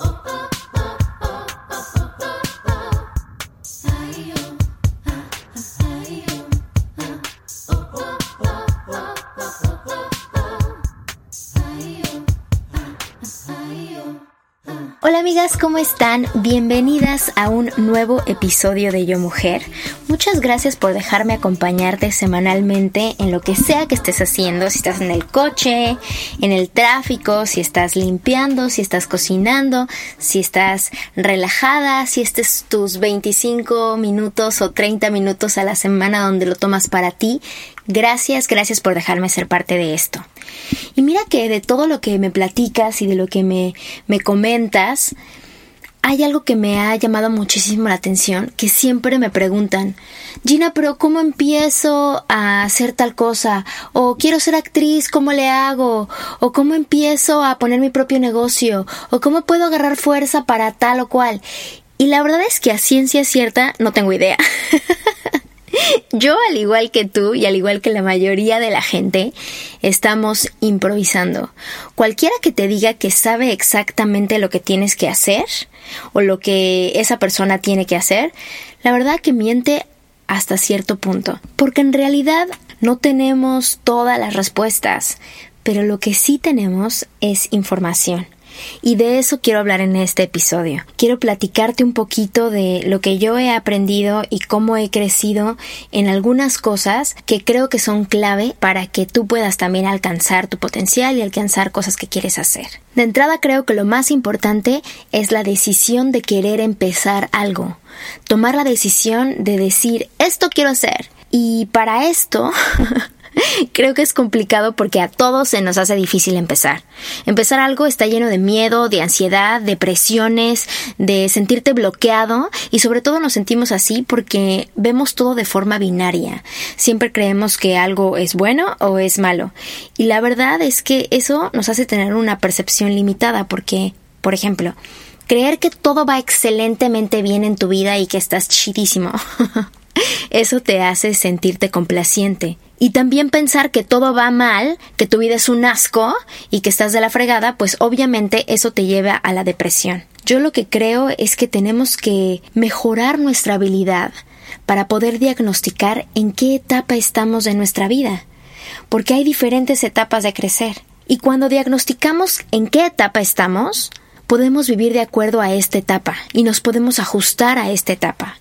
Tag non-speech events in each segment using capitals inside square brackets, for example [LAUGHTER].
Oh, oh. Amigas, ¿cómo están? Bienvenidas a un nuevo episodio de Yo Mujer. Muchas gracias por dejarme acompañarte semanalmente en lo que sea que estés haciendo, si estás en el coche, en el tráfico, si estás limpiando, si estás cocinando, si estás relajada, si estés tus 25 minutos o 30 minutos a la semana donde lo tomas para ti. Gracias, gracias por dejarme ser parte de esto. Y mira que de todo lo que me platicas y de lo que me, me comentas, hay algo que me ha llamado muchísimo la atención, que siempre me preguntan, Gina, pero ¿cómo empiezo a hacer tal cosa? O quiero ser actriz, ¿cómo le hago? O ¿cómo empiezo a poner mi propio negocio? O ¿cómo puedo agarrar fuerza para tal o cual? Y la verdad es que a ciencia cierta no tengo idea. [LAUGHS] Yo, al igual que tú y al igual que la mayoría de la gente, estamos improvisando. Cualquiera que te diga que sabe exactamente lo que tienes que hacer o lo que esa persona tiene que hacer, la verdad que miente hasta cierto punto, porque en realidad no tenemos todas las respuestas, pero lo que sí tenemos es información. Y de eso quiero hablar en este episodio. Quiero platicarte un poquito de lo que yo he aprendido y cómo he crecido en algunas cosas que creo que son clave para que tú puedas también alcanzar tu potencial y alcanzar cosas que quieres hacer. De entrada creo que lo más importante es la decisión de querer empezar algo. Tomar la decisión de decir esto quiero hacer. Y para esto [LAUGHS] [LAUGHS] Creo que es complicado porque a todos se nos hace difícil empezar. Empezar algo está lleno de miedo, de ansiedad, de presiones, de sentirte bloqueado y sobre todo nos sentimos así porque vemos todo de forma binaria. Siempre creemos que algo es bueno o es malo. Y la verdad es que eso nos hace tener una percepción limitada porque, por ejemplo, creer que todo va excelentemente bien en tu vida y que estás chidísimo. [LAUGHS] Eso te hace sentirte complaciente. Y también pensar que todo va mal, que tu vida es un asco y que estás de la fregada, pues obviamente eso te lleva a la depresión. Yo lo que creo es que tenemos que mejorar nuestra habilidad para poder diagnosticar en qué etapa estamos de nuestra vida, porque hay diferentes etapas de crecer. Y cuando diagnosticamos en qué etapa estamos, podemos vivir de acuerdo a esta etapa y nos podemos ajustar a esta etapa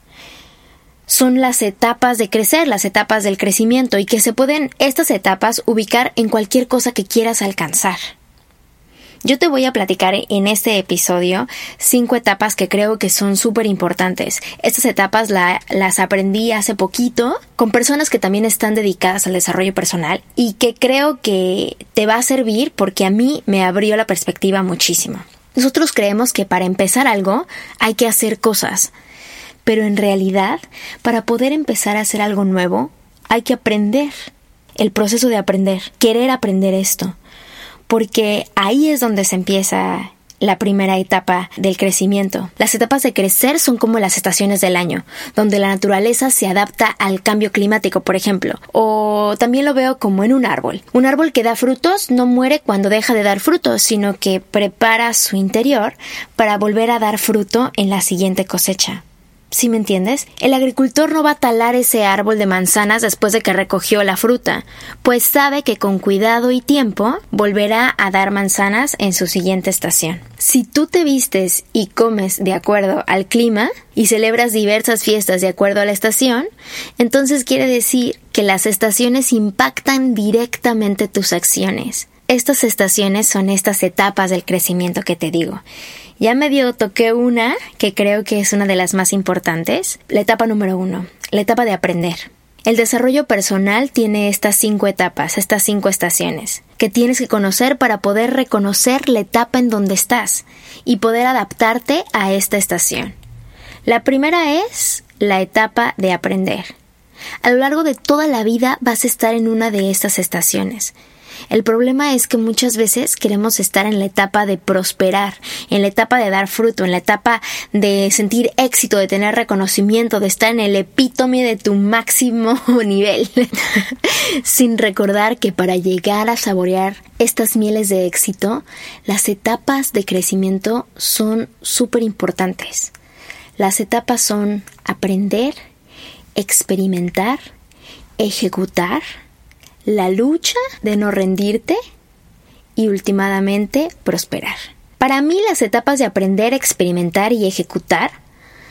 son las etapas de crecer, las etapas del crecimiento y que se pueden estas etapas ubicar en cualquier cosa que quieras alcanzar. Yo te voy a platicar en este episodio cinco etapas que creo que son súper importantes. Estas etapas las aprendí hace poquito con personas que también están dedicadas al desarrollo personal y que creo que te va a servir porque a mí me abrió la perspectiva muchísimo. Nosotros creemos que para empezar algo hay que hacer cosas, pero en realidad, para poder empezar a hacer algo nuevo, hay que aprender. El proceso de aprender, querer aprender esto. Porque ahí es donde se empieza la primera etapa del crecimiento. Las etapas de crecer son como las estaciones del año, donde la naturaleza se adapta al cambio climático, por ejemplo. O también lo veo como en un árbol. Un árbol que da frutos no muere cuando deja de dar frutos, sino que prepara su interior para volver a dar fruto en la siguiente cosecha. ¿Sí me entiendes? El agricultor no va a talar ese árbol de manzanas después de que recogió la fruta, pues sabe que con cuidado y tiempo volverá a dar manzanas en su siguiente estación. Si tú te vistes y comes de acuerdo al clima y celebras diversas fiestas de acuerdo a la estación, entonces quiere decir que las estaciones impactan directamente tus acciones. Estas estaciones son estas etapas del crecimiento que te digo. Ya medio toqué una que creo que es una de las más importantes, la etapa número uno, la etapa de aprender. El desarrollo personal tiene estas cinco etapas, estas cinco estaciones, que tienes que conocer para poder reconocer la etapa en donde estás y poder adaptarte a esta estación. La primera es la etapa de aprender. A lo largo de toda la vida vas a estar en una de estas estaciones. El problema es que muchas veces queremos estar en la etapa de prosperar, en la etapa de dar fruto, en la etapa de sentir éxito, de tener reconocimiento, de estar en el epítome de tu máximo [LAUGHS] nivel, [LAUGHS] sin recordar que para llegar a saborear estas mieles de éxito, las etapas de crecimiento son súper importantes. Las etapas son aprender, experimentar, ejecutar, la lucha de no rendirte y últimamente prosperar. Para mí las etapas de aprender, experimentar y ejecutar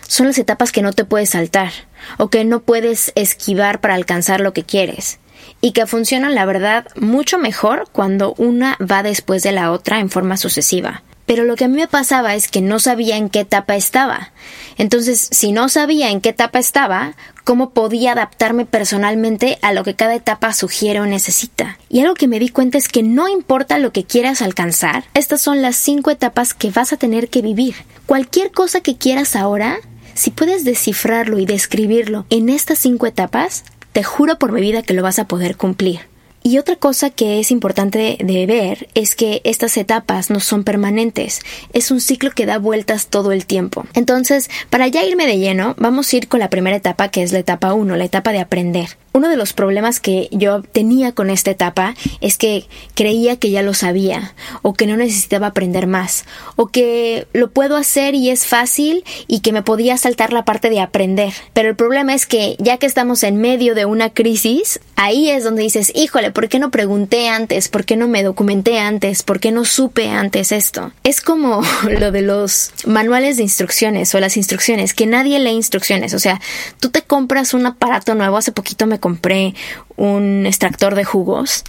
son las etapas que no te puedes saltar o que no puedes esquivar para alcanzar lo que quieres y que funcionan la verdad mucho mejor cuando una va después de la otra en forma sucesiva. Pero lo que a mí me pasaba es que no sabía en qué etapa estaba. Entonces, si no sabía en qué etapa estaba, ¿cómo podía adaptarme personalmente a lo que cada etapa sugiere o necesita? Y algo que me di cuenta es que no importa lo que quieras alcanzar, estas son las cinco etapas que vas a tener que vivir. Cualquier cosa que quieras ahora, si puedes descifrarlo y describirlo en estas cinco etapas, te juro por mi vida que lo vas a poder cumplir. Y otra cosa que es importante de ver es que estas etapas no son permanentes, es un ciclo que da vueltas todo el tiempo. Entonces, para ya irme de lleno, vamos a ir con la primera etapa que es la etapa 1, la etapa de aprender. Uno de los problemas que yo tenía con esta etapa es que creía que ya lo sabía, o que no necesitaba aprender más, o que lo puedo hacer y es fácil y que me podía saltar la parte de aprender. Pero el problema es que ya que estamos en medio de una crisis, ahí es donde dices, híjole, ¿por qué no pregunté antes? ¿Por qué no me documenté antes? ¿Por qué no supe antes esto? Es como [LAUGHS] lo de los manuales de instrucciones o las instrucciones, que nadie lee instrucciones. O sea, tú te compras un aparato nuevo, hace poquito me compré un extractor de jugos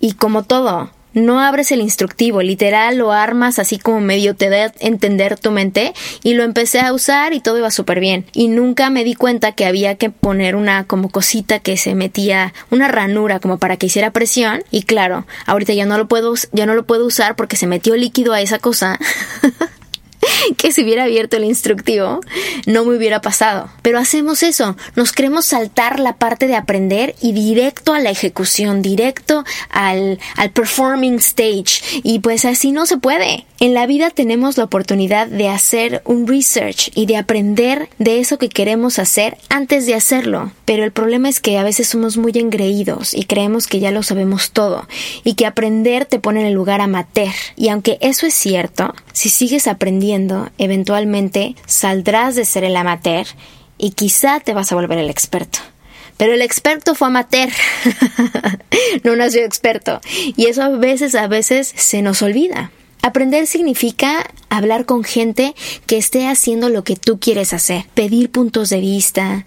y como todo, no abres el instructivo, literal lo armas así como medio te da entender tu mente y lo empecé a usar y todo iba súper bien. Y nunca me di cuenta que había que poner una como cosita que se metía una ranura como para que hiciera presión. Y claro, ahorita ya no lo puedo ya no lo puedo usar porque se metió líquido a esa cosa [LAUGHS] [LAUGHS] que si hubiera abierto el instructivo no me hubiera pasado. Pero hacemos eso, nos queremos saltar la parte de aprender y directo a la ejecución, directo al, al performing stage. Y pues así no se puede. En la vida tenemos la oportunidad de hacer un research y de aprender de eso que queremos hacer antes de hacerlo. Pero el problema es que a veces somos muy engreídos y creemos que ya lo sabemos todo y que aprender te pone en el lugar amateur. Y aunque eso es cierto, si sigues aprendiendo, eventualmente saldrás de ser el amateur y quizá te vas a volver el experto. Pero el experto fue amateur, [LAUGHS] no nació experto. Y eso a veces, a veces se nos olvida. Aprender significa hablar con gente que esté haciendo lo que tú quieres hacer, pedir puntos de vista,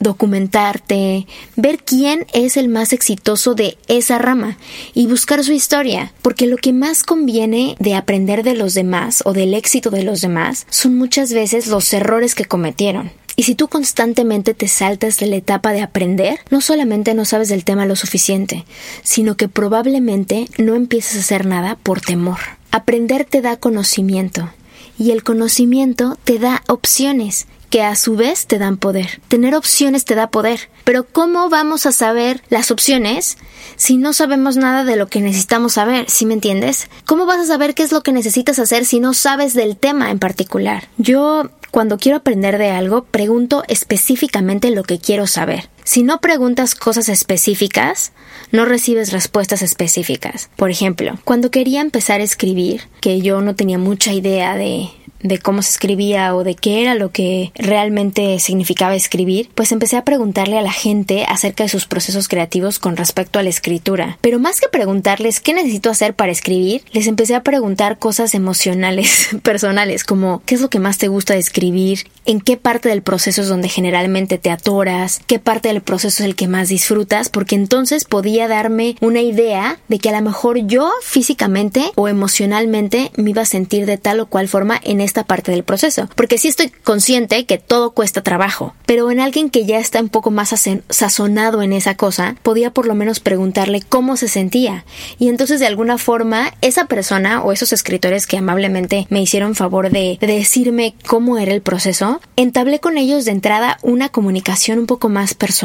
documentarte, ver quién es el más exitoso de esa rama y buscar su historia, porque lo que más conviene de aprender de los demás o del éxito de los demás son muchas veces los errores que cometieron. Y si tú constantemente te saltas de la etapa de aprender, no solamente no sabes del tema lo suficiente, sino que probablemente no empieces a hacer nada por temor. Aprender te da conocimiento y el conocimiento te da opciones que a su vez te dan poder. Tener opciones te da poder. Pero ¿cómo vamos a saber las opciones si no sabemos nada de lo que necesitamos saber? ¿Sí me entiendes? ¿Cómo vas a saber qué es lo que necesitas hacer si no sabes del tema en particular? Yo, cuando quiero aprender de algo, pregunto específicamente lo que quiero saber. Si no preguntas cosas específicas, no recibes respuestas específicas. Por ejemplo, cuando quería empezar a escribir, que yo no tenía mucha idea de de cómo se escribía o de qué era lo que realmente significaba escribir, pues empecé a preguntarle a la gente acerca de sus procesos creativos con respecto a la escritura. Pero más que preguntarles qué necesito hacer para escribir, les empecé a preguntar cosas emocionales, [LAUGHS] personales, como qué es lo que más te gusta de escribir, en qué parte del proceso es donde generalmente te atoras, qué parte del proceso es el que más disfrutas, porque entonces podía darme una idea de que a lo mejor yo físicamente o emocionalmente me iba a sentir de tal o cual forma en esta parte del proceso, porque sí estoy consciente que todo cuesta trabajo, pero en alguien que ya está un poco más sazonado en esa cosa, podía por lo menos preguntarle cómo se sentía. Y entonces de alguna forma esa persona o esos escritores que amablemente me hicieron favor de, de decirme cómo era el proceso, entablé con ellos de entrada una comunicación un poco más personal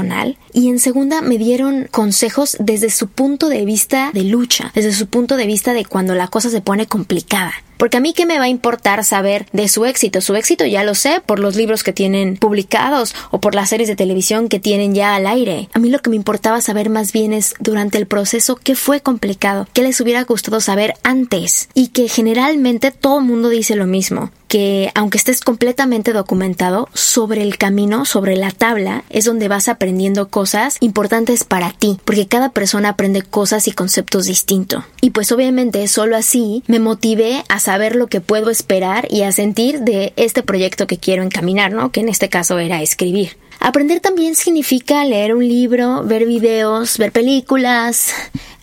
y en segunda me dieron consejos desde su punto de vista de lucha, desde su punto de vista de cuando la cosa se pone complicada. Porque a mí qué me va a importar saber de su éxito. Su éxito ya lo sé por los libros que tienen publicados o por las series de televisión que tienen ya al aire. A mí lo que me importaba saber más bien es durante el proceso qué fue complicado, qué les hubiera gustado saber antes. Y que generalmente todo el mundo dice lo mismo que aunque estés completamente documentado sobre el camino, sobre la tabla, es donde vas aprendiendo cosas importantes para ti, porque cada persona aprende cosas y conceptos distintos. Y pues obviamente solo así me motivé a saber lo que puedo esperar y a sentir de este proyecto que quiero encaminar, ¿no? Que en este caso era escribir. Aprender también significa leer un libro, ver videos, ver películas,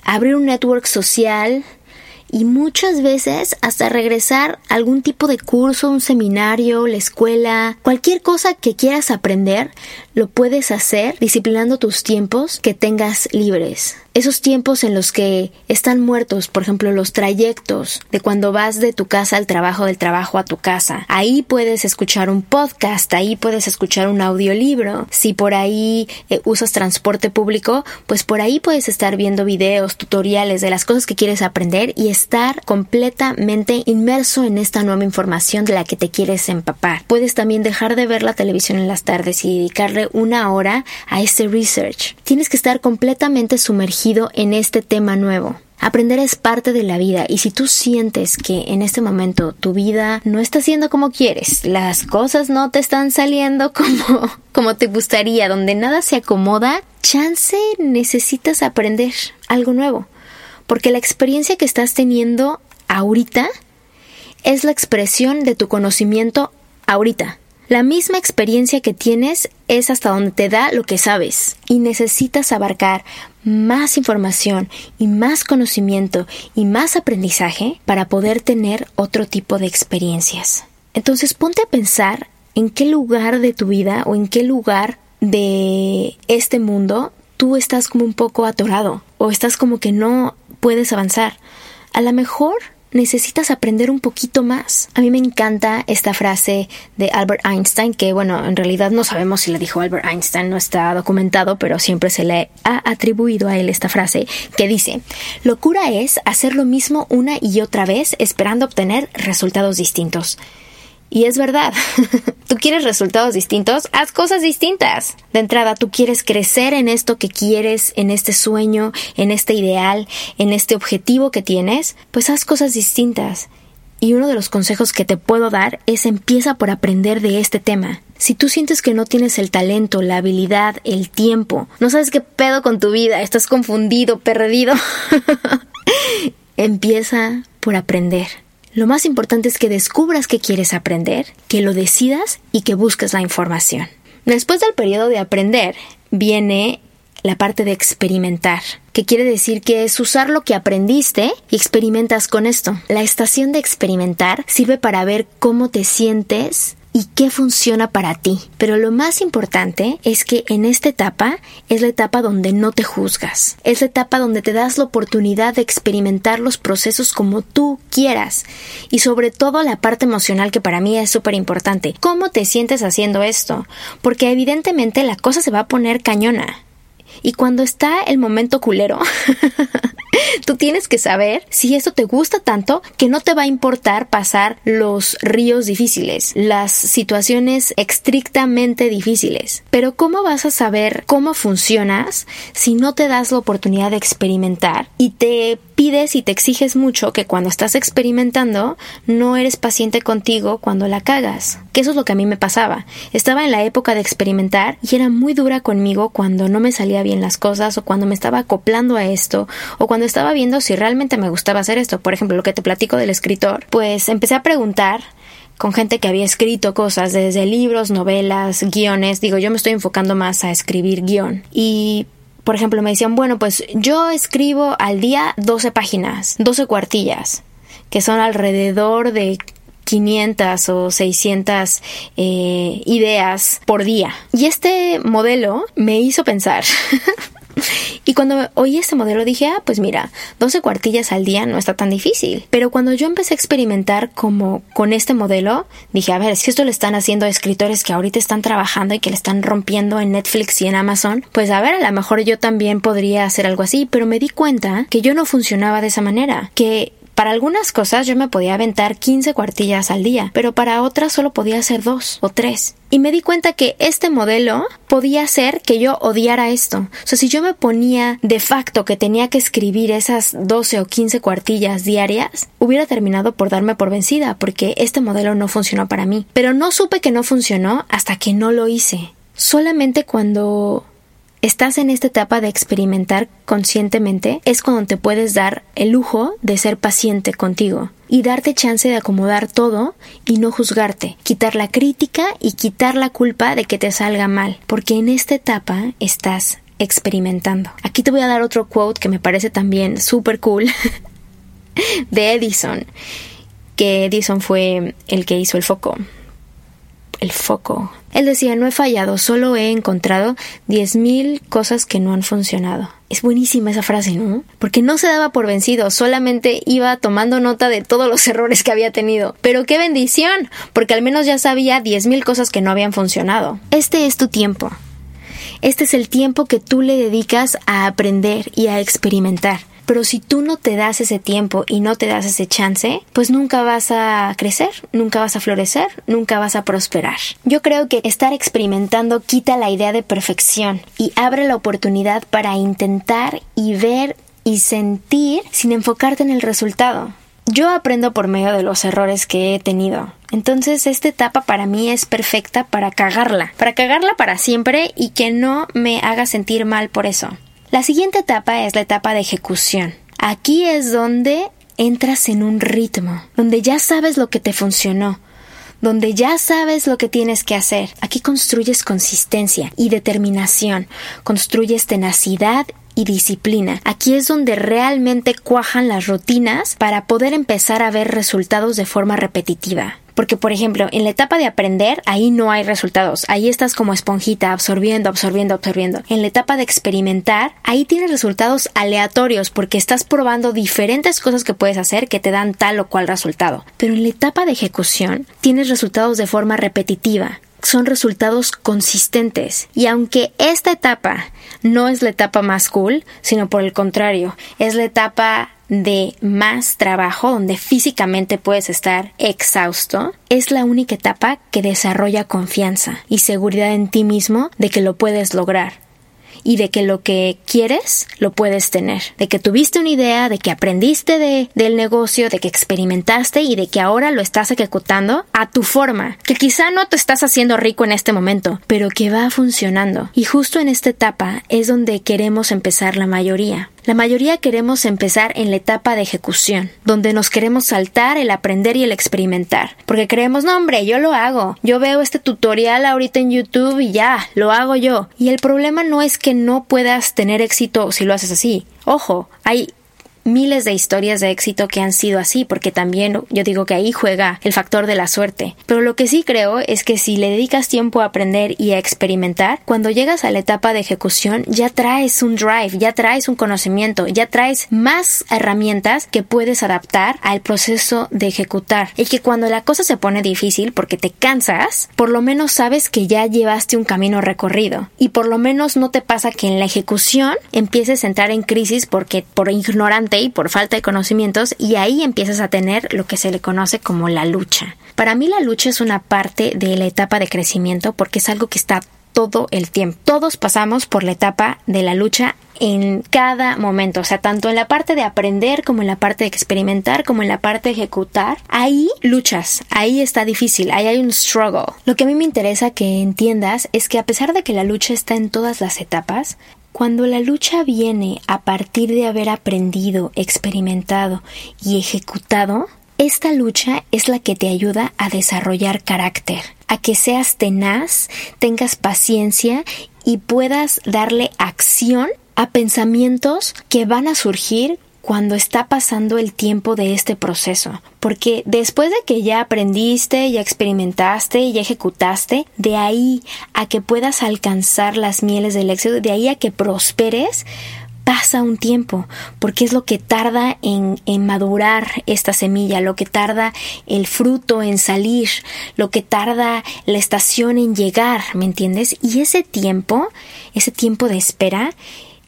abrir un network social, y muchas veces hasta regresar a algún tipo de curso, un seminario, la escuela, cualquier cosa que quieras aprender, lo puedes hacer disciplinando tus tiempos que tengas libres esos tiempos en los que están muertos, por ejemplo, los trayectos de cuando vas de tu casa al trabajo, del trabajo a tu casa. Ahí puedes escuchar un podcast, ahí puedes escuchar un audiolibro. Si por ahí eh, usas transporte público, pues por ahí puedes estar viendo videos, tutoriales de las cosas que quieres aprender y estar completamente inmerso en esta nueva información de la que te quieres empapar. Puedes también dejar de ver la televisión en las tardes y dedicarle una hora a este research. Tienes que estar completamente en este tema nuevo. Aprender es parte de la vida y si tú sientes que en este momento tu vida no está siendo como quieres, las cosas no te están saliendo [LAUGHS] como, como te gustaría, donde nada se acomoda, chance necesitas aprender algo nuevo. Porque la experiencia que estás teniendo ahorita es la expresión de tu conocimiento ahorita. La misma experiencia que tienes es hasta donde te da lo que sabes y necesitas abarcar más información y más conocimiento y más aprendizaje para poder tener otro tipo de experiencias. Entonces ponte a pensar en qué lugar de tu vida o en qué lugar de este mundo tú estás como un poco atorado o estás como que no puedes avanzar. A lo mejor necesitas aprender un poquito más. A mí me encanta esta frase de Albert Einstein, que bueno, en realidad no sabemos si la dijo Albert Einstein, no está documentado, pero siempre se le ha atribuido a él esta frase, que dice, locura es hacer lo mismo una y otra vez esperando obtener resultados distintos. Y es verdad, [LAUGHS] tú quieres resultados distintos, haz cosas distintas. De entrada, tú quieres crecer en esto que quieres, en este sueño, en este ideal, en este objetivo que tienes, pues haz cosas distintas. Y uno de los consejos que te puedo dar es empieza por aprender de este tema. Si tú sientes que no tienes el talento, la habilidad, el tiempo, no sabes qué pedo con tu vida, estás confundido, perdido, [LAUGHS] empieza por aprender. Lo más importante es que descubras qué quieres aprender, que lo decidas y que busques la información. Después del periodo de aprender viene la parte de experimentar, que quiere decir que es usar lo que aprendiste y experimentas con esto. La estación de experimentar sirve para ver cómo te sientes y qué funciona para ti. Pero lo más importante es que en esta etapa es la etapa donde no te juzgas. Es la etapa donde te das la oportunidad de experimentar los procesos como tú quieras. Y sobre todo la parte emocional que para mí es súper importante. ¿Cómo te sientes haciendo esto? Porque evidentemente la cosa se va a poner cañona. Y cuando está el momento culero, [LAUGHS] Tú tienes que saber si esto te gusta tanto que no te va a importar pasar los ríos difíciles, las situaciones estrictamente difíciles. Pero ¿cómo vas a saber cómo funcionas si no te das la oportunidad de experimentar y te pides y te exiges mucho que cuando estás experimentando no eres paciente contigo cuando la cagas? Que eso es lo que a mí me pasaba. Estaba en la época de experimentar y era muy dura conmigo cuando no me salía bien las cosas o cuando me estaba acoplando a esto o cuando estaba viendo si realmente me gustaba hacer esto. Por ejemplo, lo que te platico del escritor, pues empecé a preguntar con gente que había escrito cosas desde libros, novelas, guiones. Digo, yo me estoy enfocando más a escribir guion. Y por ejemplo, me decían, bueno, pues yo escribo al día 12 páginas, 12 cuartillas, que son alrededor de 500 o 600 eh, ideas por día. Y este modelo me hizo pensar [LAUGHS] Y cuando oí este modelo dije, ah, pues mira, 12 cuartillas al día no está tan difícil. Pero cuando yo empecé a experimentar como con este modelo, dije, a ver, si esto lo están haciendo escritores que ahorita están trabajando y que le están rompiendo en Netflix y en Amazon, pues a ver, a lo mejor yo también podría hacer algo así, pero me di cuenta que yo no funcionaba de esa manera, que para algunas cosas yo me podía aventar 15 cuartillas al día, pero para otras solo podía hacer dos o tres. Y me di cuenta que este modelo podía hacer que yo odiara esto. O sea, si yo me ponía de facto que tenía que escribir esas 12 o 15 cuartillas diarias, hubiera terminado por darme por vencida, porque este modelo no funcionó para mí. Pero no supe que no funcionó hasta que no lo hice. Solamente cuando estás en esta etapa de experimentar conscientemente, es cuando te puedes dar el lujo de ser paciente contigo y darte chance de acomodar todo y no juzgarte, quitar la crítica y quitar la culpa de que te salga mal, porque en esta etapa estás experimentando. Aquí te voy a dar otro quote que me parece también súper cool [LAUGHS] de Edison, que Edison fue el que hizo el foco el foco. Él decía, no he fallado, solo he encontrado 10.000 cosas que no han funcionado. Es buenísima esa frase, ¿no? Porque no se daba por vencido, solamente iba tomando nota de todos los [LAUGHS] errores que había tenido. Pero qué bendición, porque al menos ya sabía 10.000 cosas que no habían funcionado. Este es tu tiempo. Este es el tiempo que tú le dedicas a aprender y a experimentar. Pero si tú no te das ese tiempo y no te das ese chance, pues nunca vas a crecer, nunca vas a florecer, nunca vas a prosperar. Yo creo que estar experimentando quita la idea de perfección y abre la oportunidad para intentar y ver y sentir sin enfocarte en el resultado. Yo aprendo por medio de los errores que he tenido. Entonces esta etapa para mí es perfecta para cagarla, para cagarla para siempre y que no me haga sentir mal por eso. La siguiente etapa es la etapa de ejecución. Aquí es donde entras en un ritmo, donde ya sabes lo que te funcionó, donde ya sabes lo que tienes que hacer. Aquí construyes consistencia y determinación, construyes tenacidad y disciplina. Aquí es donde realmente cuajan las rutinas para poder empezar a ver resultados de forma repetitiva. Porque, por ejemplo, en la etapa de aprender, ahí no hay resultados. Ahí estás como esponjita, absorbiendo, absorbiendo, absorbiendo. En la etapa de experimentar, ahí tienes resultados aleatorios porque estás probando diferentes cosas que puedes hacer que te dan tal o cual resultado. Pero en la etapa de ejecución, tienes resultados de forma repetitiva son resultados consistentes. Y aunque esta etapa no es la etapa más cool, sino por el contrario, es la etapa de más trabajo, donde físicamente puedes estar exhausto, es la única etapa que desarrolla confianza y seguridad en ti mismo de que lo puedes lograr y de que lo que quieres lo puedes tener, de que tuviste una idea, de que aprendiste de, del negocio, de que experimentaste y de que ahora lo estás ejecutando a tu forma, que quizá no te estás haciendo rico en este momento, pero que va funcionando. Y justo en esta etapa es donde queremos empezar la mayoría. La mayoría queremos empezar en la etapa de ejecución, donde nos queremos saltar el aprender y el experimentar, porque creemos, no hombre, yo lo hago, yo veo este tutorial ahorita en YouTube y ya, lo hago yo. Y el problema no es que no puedas tener éxito si lo haces así. Ojo, hay miles de historias de éxito que han sido así, porque también yo digo que ahí juega el factor de la suerte. Pero lo que sí creo es que si le dedicas tiempo a aprender y a experimentar, cuando llegas a la etapa de ejecución ya traes un drive, ya traes un conocimiento, ya traes más herramientas que puedes adaptar al proceso de ejecutar. Y que cuando la cosa se pone difícil porque te cansas, por lo menos sabes que ya llevaste un camino recorrido. Y por lo menos no te pasa que en la ejecución empieces a entrar en crisis porque por ignorante y por falta de conocimientos y ahí empiezas a tener lo que se le conoce como la lucha. Para mí la lucha es una parte de la etapa de crecimiento porque es algo que está todo el tiempo. Todos pasamos por la etapa de la lucha en cada momento, o sea, tanto en la parte de aprender como en la parte de experimentar, como en la parte de ejecutar, ahí luchas, ahí está difícil, ahí hay un struggle. Lo que a mí me interesa que entiendas es que a pesar de que la lucha está en todas las etapas, cuando la lucha viene a partir de haber aprendido, experimentado y ejecutado, esta lucha es la que te ayuda a desarrollar carácter, a que seas tenaz, tengas paciencia y puedas darle acción a pensamientos que van a surgir cuando está pasando el tiempo de este proceso, porque después de que ya aprendiste, ya experimentaste ya ejecutaste, de ahí a que puedas alcanzar las mieles del éxito, de ahí a que prosperes, pasa un tiempo, porque es lo que tarda en, en, madurar esta semilla, lo que tarda el fruto en salir, lo que tarda la estación en llegar, ¿me entiendes? Y ese tiempo, ese tiempo de espera,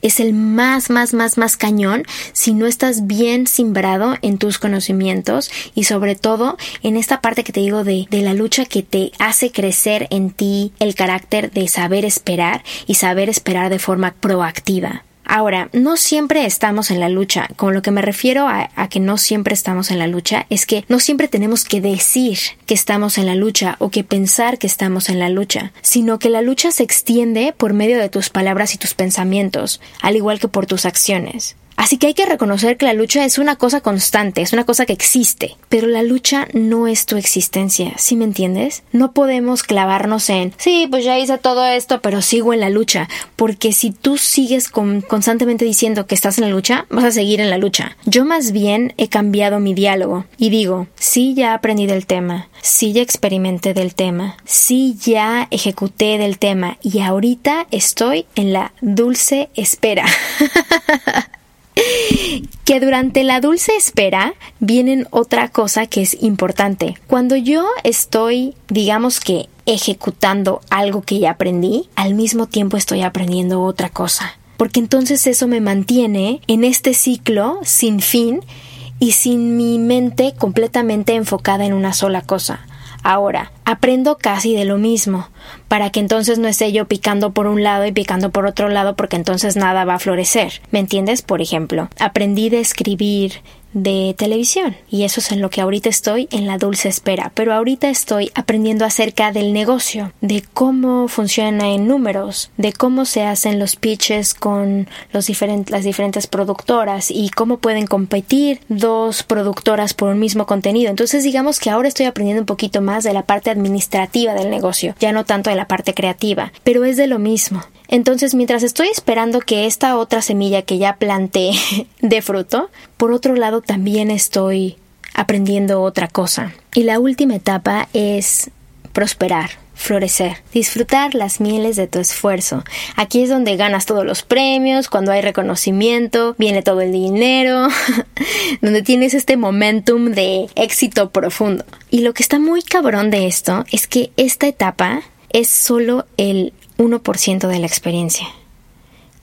es el más, más, más, más cañón si no estás bien simbrado en tus conocimientos y sobre todo en esta parte que te digo de, de la lucha que te hace crecer en ti el carácter de saber esperar y saber esperar de forma proactiva. Ahora, no siempre estamos en la lucha. Con lo que me refiero a, que no siempre estamos en la lucha es que no siempre tenemos que decir que estamos en la lucha o que pensar que estamos en la lucha, sino que la lucha se extiende por medio de tus palabras y tus pensamientos, al igual que por tus acciones. Así que hay que reconocer que la lucha es una cosa constante, es una cosa que existe, pero la lucha no es tu existencia, ¿sí me entiendes? No podemos clavarnos en, sí, pues ya hice todo esto, pero sigo en la lucha, porque si tú sigues constantemente diciendo que estás en la lucha, vas a seguir en la lucha. Yo más bien he cambiado mi diálogo y digo, sí, ya aprendí del tema, sí, ya experimenté del tema, sí, ya ejecuté del tema y ahorita estoy en la dulce espera. [LAUGHS] que durante la dulce espera vienen otra cosa que es importante. Cuando yo estoy, digamos que, ejecutando algo que ya aprendí, al mismo tiempo estoy aprendiendo otra cosa. Porque entonces eso me mantiene en este ciclo sin fin y sin mi mente completamente enfocada en una sola cosa. Ahora, aprendo casi de lo mismo, para que entonces no esté yo picando por un lado y picando por otro lado porque entonces nada va a florecer. ¿Me entiendes? Por ejemplo, aprendí de escribir de televisión. Y eso es en lo que ahorita estoy en la dulce espera. Pero ahorita estoy aprendiendo acerca del negocio de cómo funciona en números de cómo se hacen los pitches con los diferentes las diferentes productoras y cómo pueden competir dos productoras por un mismo contenido. Entonces digamos que ahora estoy aprendiendo un poquito más de la parte administrativa del negocio ya no tanto de la parte creativa pero es de lo mismo entonces, mientras estoy esperando que esta otra semilla que ya planté [LAUGHS] dé fruto, por otro lado también estoy aprendiendo otra cosa. Y la última etapa es prosperar, florecer, disfrutar las mieles de tu esfuerzo. Aquí es donde ganas todos los premios, cuando hay reconocimiento, viene todo el dinero, [LAUGHS] donde tienes este momentum de éxito profundo. Y lo que está muy cabrón de esto es que esta etapa es solo el 1% de la experiencia.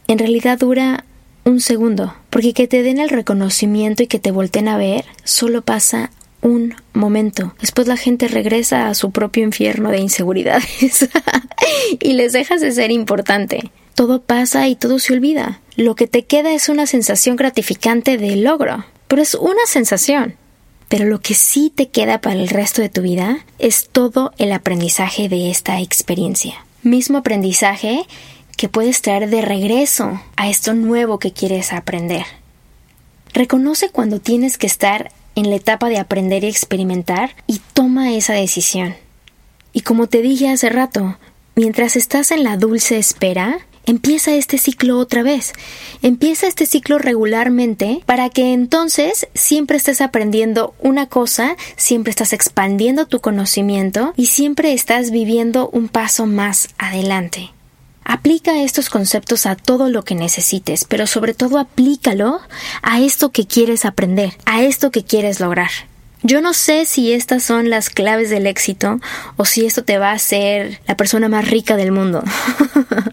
En realidad dura un segundo, porque que te den el reconocimiento y que te volteen a ver solo pasa un momento. Después la gente regresa a su propio infierno de inseguridades [LAUGHS] y les dejas de ser importante. Todo pasa y todo se olvida. Lo que te queda es una sensación gratificante de logro, pero es una sensación. Pero lo que sí te queda para el resto de tu vida es todo el aprendizaje de esta experiencia mismo aprendizaje que puedes traer de regreso a esto nuevo que quieres aprender. Reconoce cuando tienes que estar en la etapa de aprender y experimentar y toma esa decisión. Y como te dije hace rato, mientras estás en la dulce espera, empieza este ciclo otra vez. Empieza este ciclo regularmente para que entonces siempre estés aprendiendo una cosa, siempre estás expandiendo tu conocimiento y siempre estás viviendo un paso más adelante. Aplica estos conceptos a todo lo que necesites, pero sobre todo aplícalo a esto que quieres aprender, a esto que quieres lograr. Yo no sé si estas son las claves del éxito o si esto te va a hacer la persona más rica del mundo.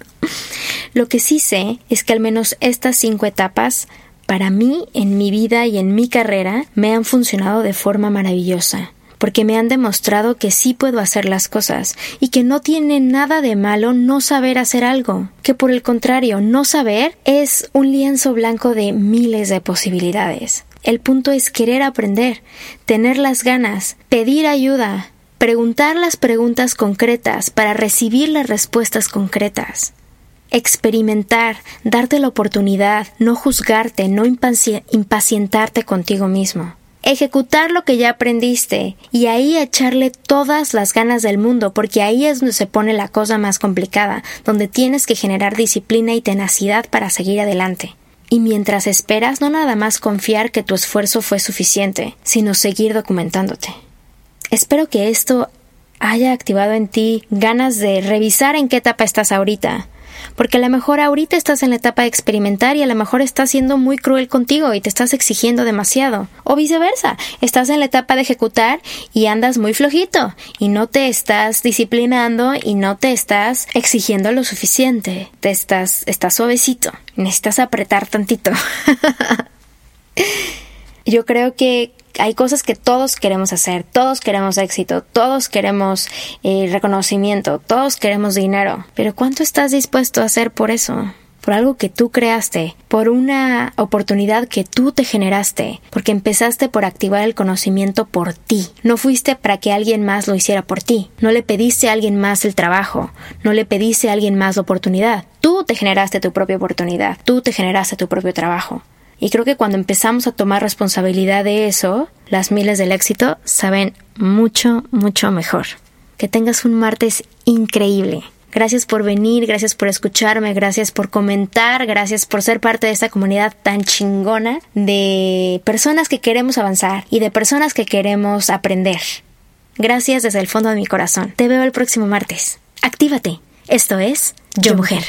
[LAUGHS] Lo que sí sé es que al menos estas cinco etapas para mí en mi vida y en mi carrera me han funcionado de forma maravillosa porque me han demostrado que sí puedo hacer las cosas y que no tiene nada de malo no saber hacer algo, que por el contrario, no saber es un lienzo blanco de miles de posibilidades. El punto es querer aprender, tener las ganas, pedir ayuda, preguntar las preguntas concretas para recibir las respuestas concretas. Experimentar, darte la oportunidad, no juzgarte, no impacientarte contigo mismo. Ejecutar lo que ya aprendiste y ahí echarle todas las ganas del mundo, porque ahí es donde se pone la cosa más complicada, donde tienes que generar disciplina y tenacidad para seguir adelante. Y mientras esperas, no nada más confiar que tu esfuerzo fue suficiente, sino seguir documentándote. Espero que esto haya activado en ti ganas de revisar en qué etapa estás ahorita, porque a lo mejor ahorita estás en la etapa de experimentar y a lo mejor estás siendo muy cruel contigo y te estás exigiendo demasiado. O viceversa, estás en la etapa de ejecutar y andas muy flojito y no te estás disciplinando y no te estás exigiendo lo suficiente. Te estás, estás suavecito. Necesitas apretar tantito. [LAUGHS] Yo creo que hay cosas que todos queremos hacer, todos queremos éxito, todos queremos eh, reconocimiento, todos queremos dinero, pero ¿cuánto estás dispuesto a hacer por eso? por algo que tú creaste, por una oportunidad que tú te generaste, porque empezaste por activar el conocimiento por ti. No fuiste para que alguien más lo hiciera por ti. No le pediste a alguien más el trabajo, no le pediste a alguien más la oportunidad. Tú te generaste tu propia oportunidad, tú te generaste tu propio trabajo. Y creo que cuando empezamos a tomar responsabilidad de eso, las miles del éxito saben mucho, mucho mejor. Que tengas un martes increíble. Gracias por venir, gracias por escucharme, gracias por comentar, gracias por ser parte de esta comunidad tan chingona de personas que queremos avanzar y de personas que queremos aprender. Gracias desde el fondo de mi corazón. Te veo el próximo martes. Actívate. Esto es Yo, Mujer.